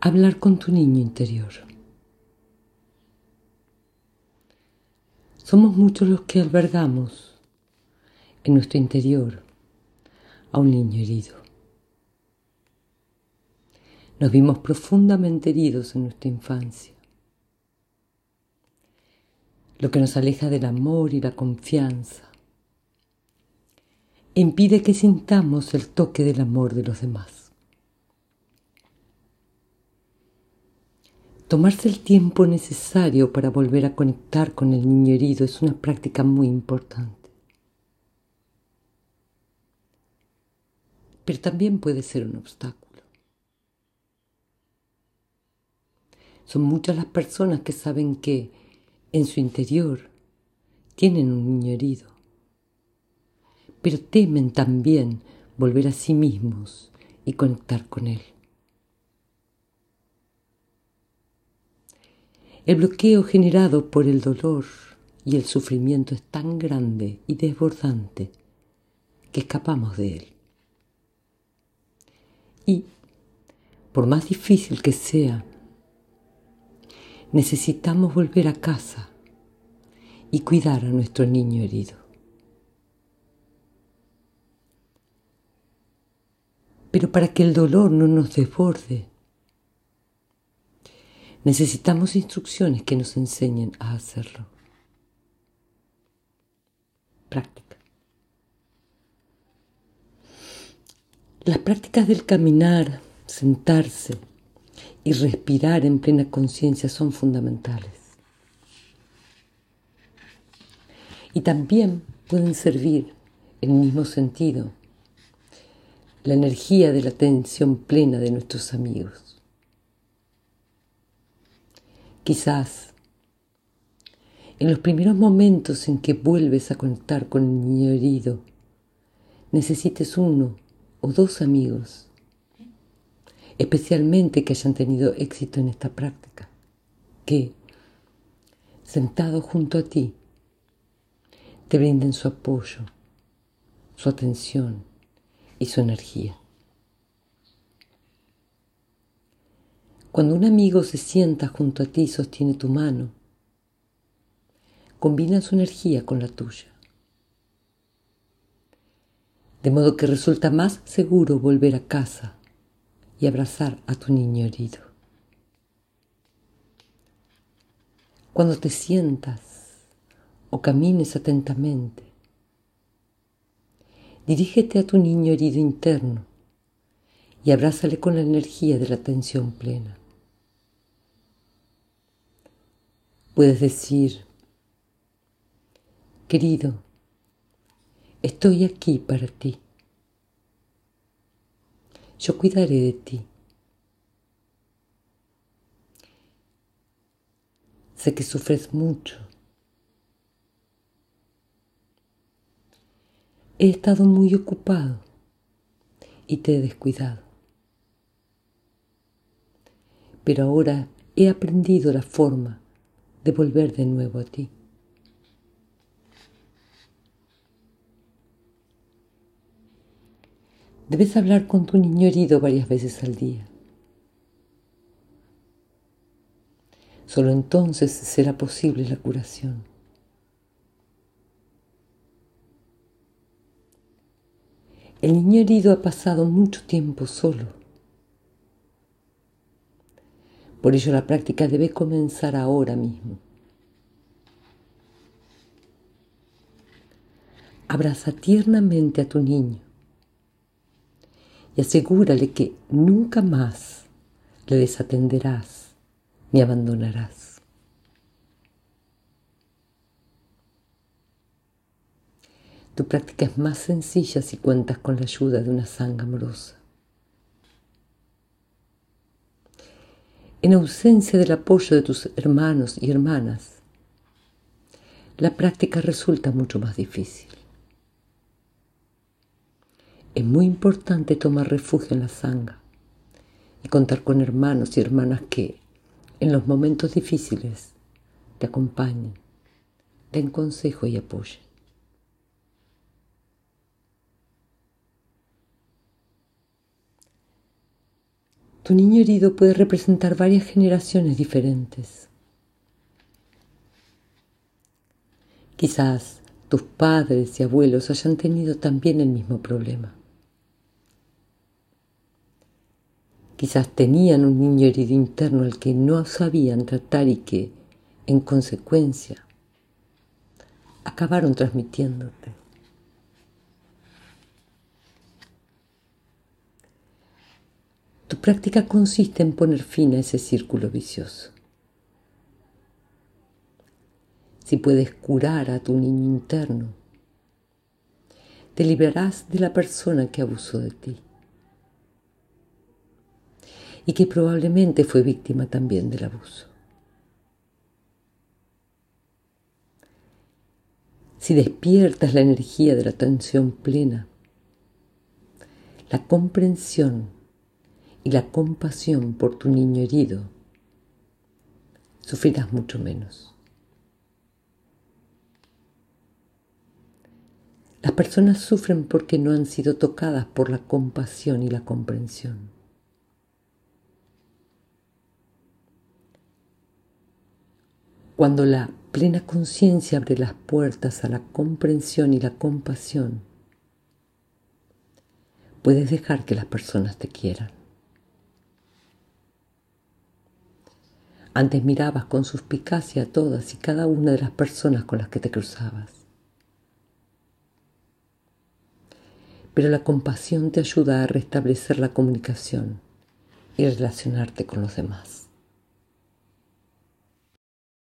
hablar con tu niño interior. Somos muchos los que albergamos en nuestro interior a un niño herido. Nos vimos profundamente heridos en nuestra infancia, lo que nos aleja del amor y la confianza impide que sintamos el toque del amor de los demás. Tomarse el tiempo necesario para volver a conectar con el niño herido es una práctica muy importante. Pero también puede ser un obstáculo. Son muchas las personas que saben que en su interior tienen un niño herido pero temen también volver a sí mismos y conectar con Él. El bloqueo generado por el dolor y el sufrimiento es tan grande y desbordante que escapamos de él. Y, por más difícil que sea, necesitamos volver a casa y cuidar a nuestro niño herido. Pero para que el dolor no nos desborde, necesitamos instrucciones que nos enseñen a hacerlo. Práctica. Las prácticas del caminar, sentarse y respirar en plena conciencia son fundamentales. Y también pueden servir en el mismo sentido la energía de la atención plena de nuestros amigos. Quizás en los primeros momentos en que vuelves a conectar con el niño herido, necesites uno o dos amigos, especialmente que hayan tenido éxito en esta práctica, que, sentados junto a ti, te brinden su apoyo, su atención, y su energía. Cuando un amigo se sienta junto a ti y sostiene tu mano, combina su energía con la tuya. De modo que resulta más seguro volver a casa y abrazar a tu niño herido. Cuando te sientas o camines atentamente, Dirígete a tu niño herido interno y abrázale con la energía de la atención plena. Puedes decir, querido, estoy aquí para ti. Yo cuidaré de ti. Sé que sufres mucho he estado muy ocupado y te he descuidado. Pero ahora he aprendido la forma de volver de nuevo a ti. Debes hablar con tu niño herido varias veces al día. Solo entonces será posible la curación. El niño herido ha pasado mucho tiempo solo. Por ello la práctica debe comenzar ahora mismo. Abraza tiernamente a tu niño y asegúrale que nunca más le desatenderás ni abandonarás. Tu práctica es más sencilla si cuentas con la ayuda de una sanga amorosa. En ausencia del apoyo de tus hermanos y hermanas, la práctica resulta mucho más difícil. Es muy importante tomar refugio en la sanga y contar con hermanos y hermanas que, en los momentos difíciles, te acompañen, den consejo y apoyen. Tu niño herido puede representar varias generaciones diferentes. Quizás tus padres y abuelos hayan tenido también el mismo problema. Quizás tenían un niño herido interno al que no sabían tratar y que, en consecuencia, acabaron transmitiéndote. Tu práctica consiste en poner fin a ese círculo vicioso. Si puedes curar a tu niño interno, te librarás de la persona que abusó de ti y que probablemente fue víctima también del abuso. Si despiertas la energía de la atención plena, la comprensión y la compasión por tu niño herido, sufrirás mucho menos. Las personas sufren porque no han sido tocadas por la compasión y la comprensión. Cuando la plena conciencia abre las puertas a la comprensión y la compasión, puedes dejar que las personas te quieran. Antes mirabas con suspicacia a todas y cada una de las personas con las que te cruzabas. Pero la compasión te ayuda a restablecer la comunicación y relacionarte con los demás.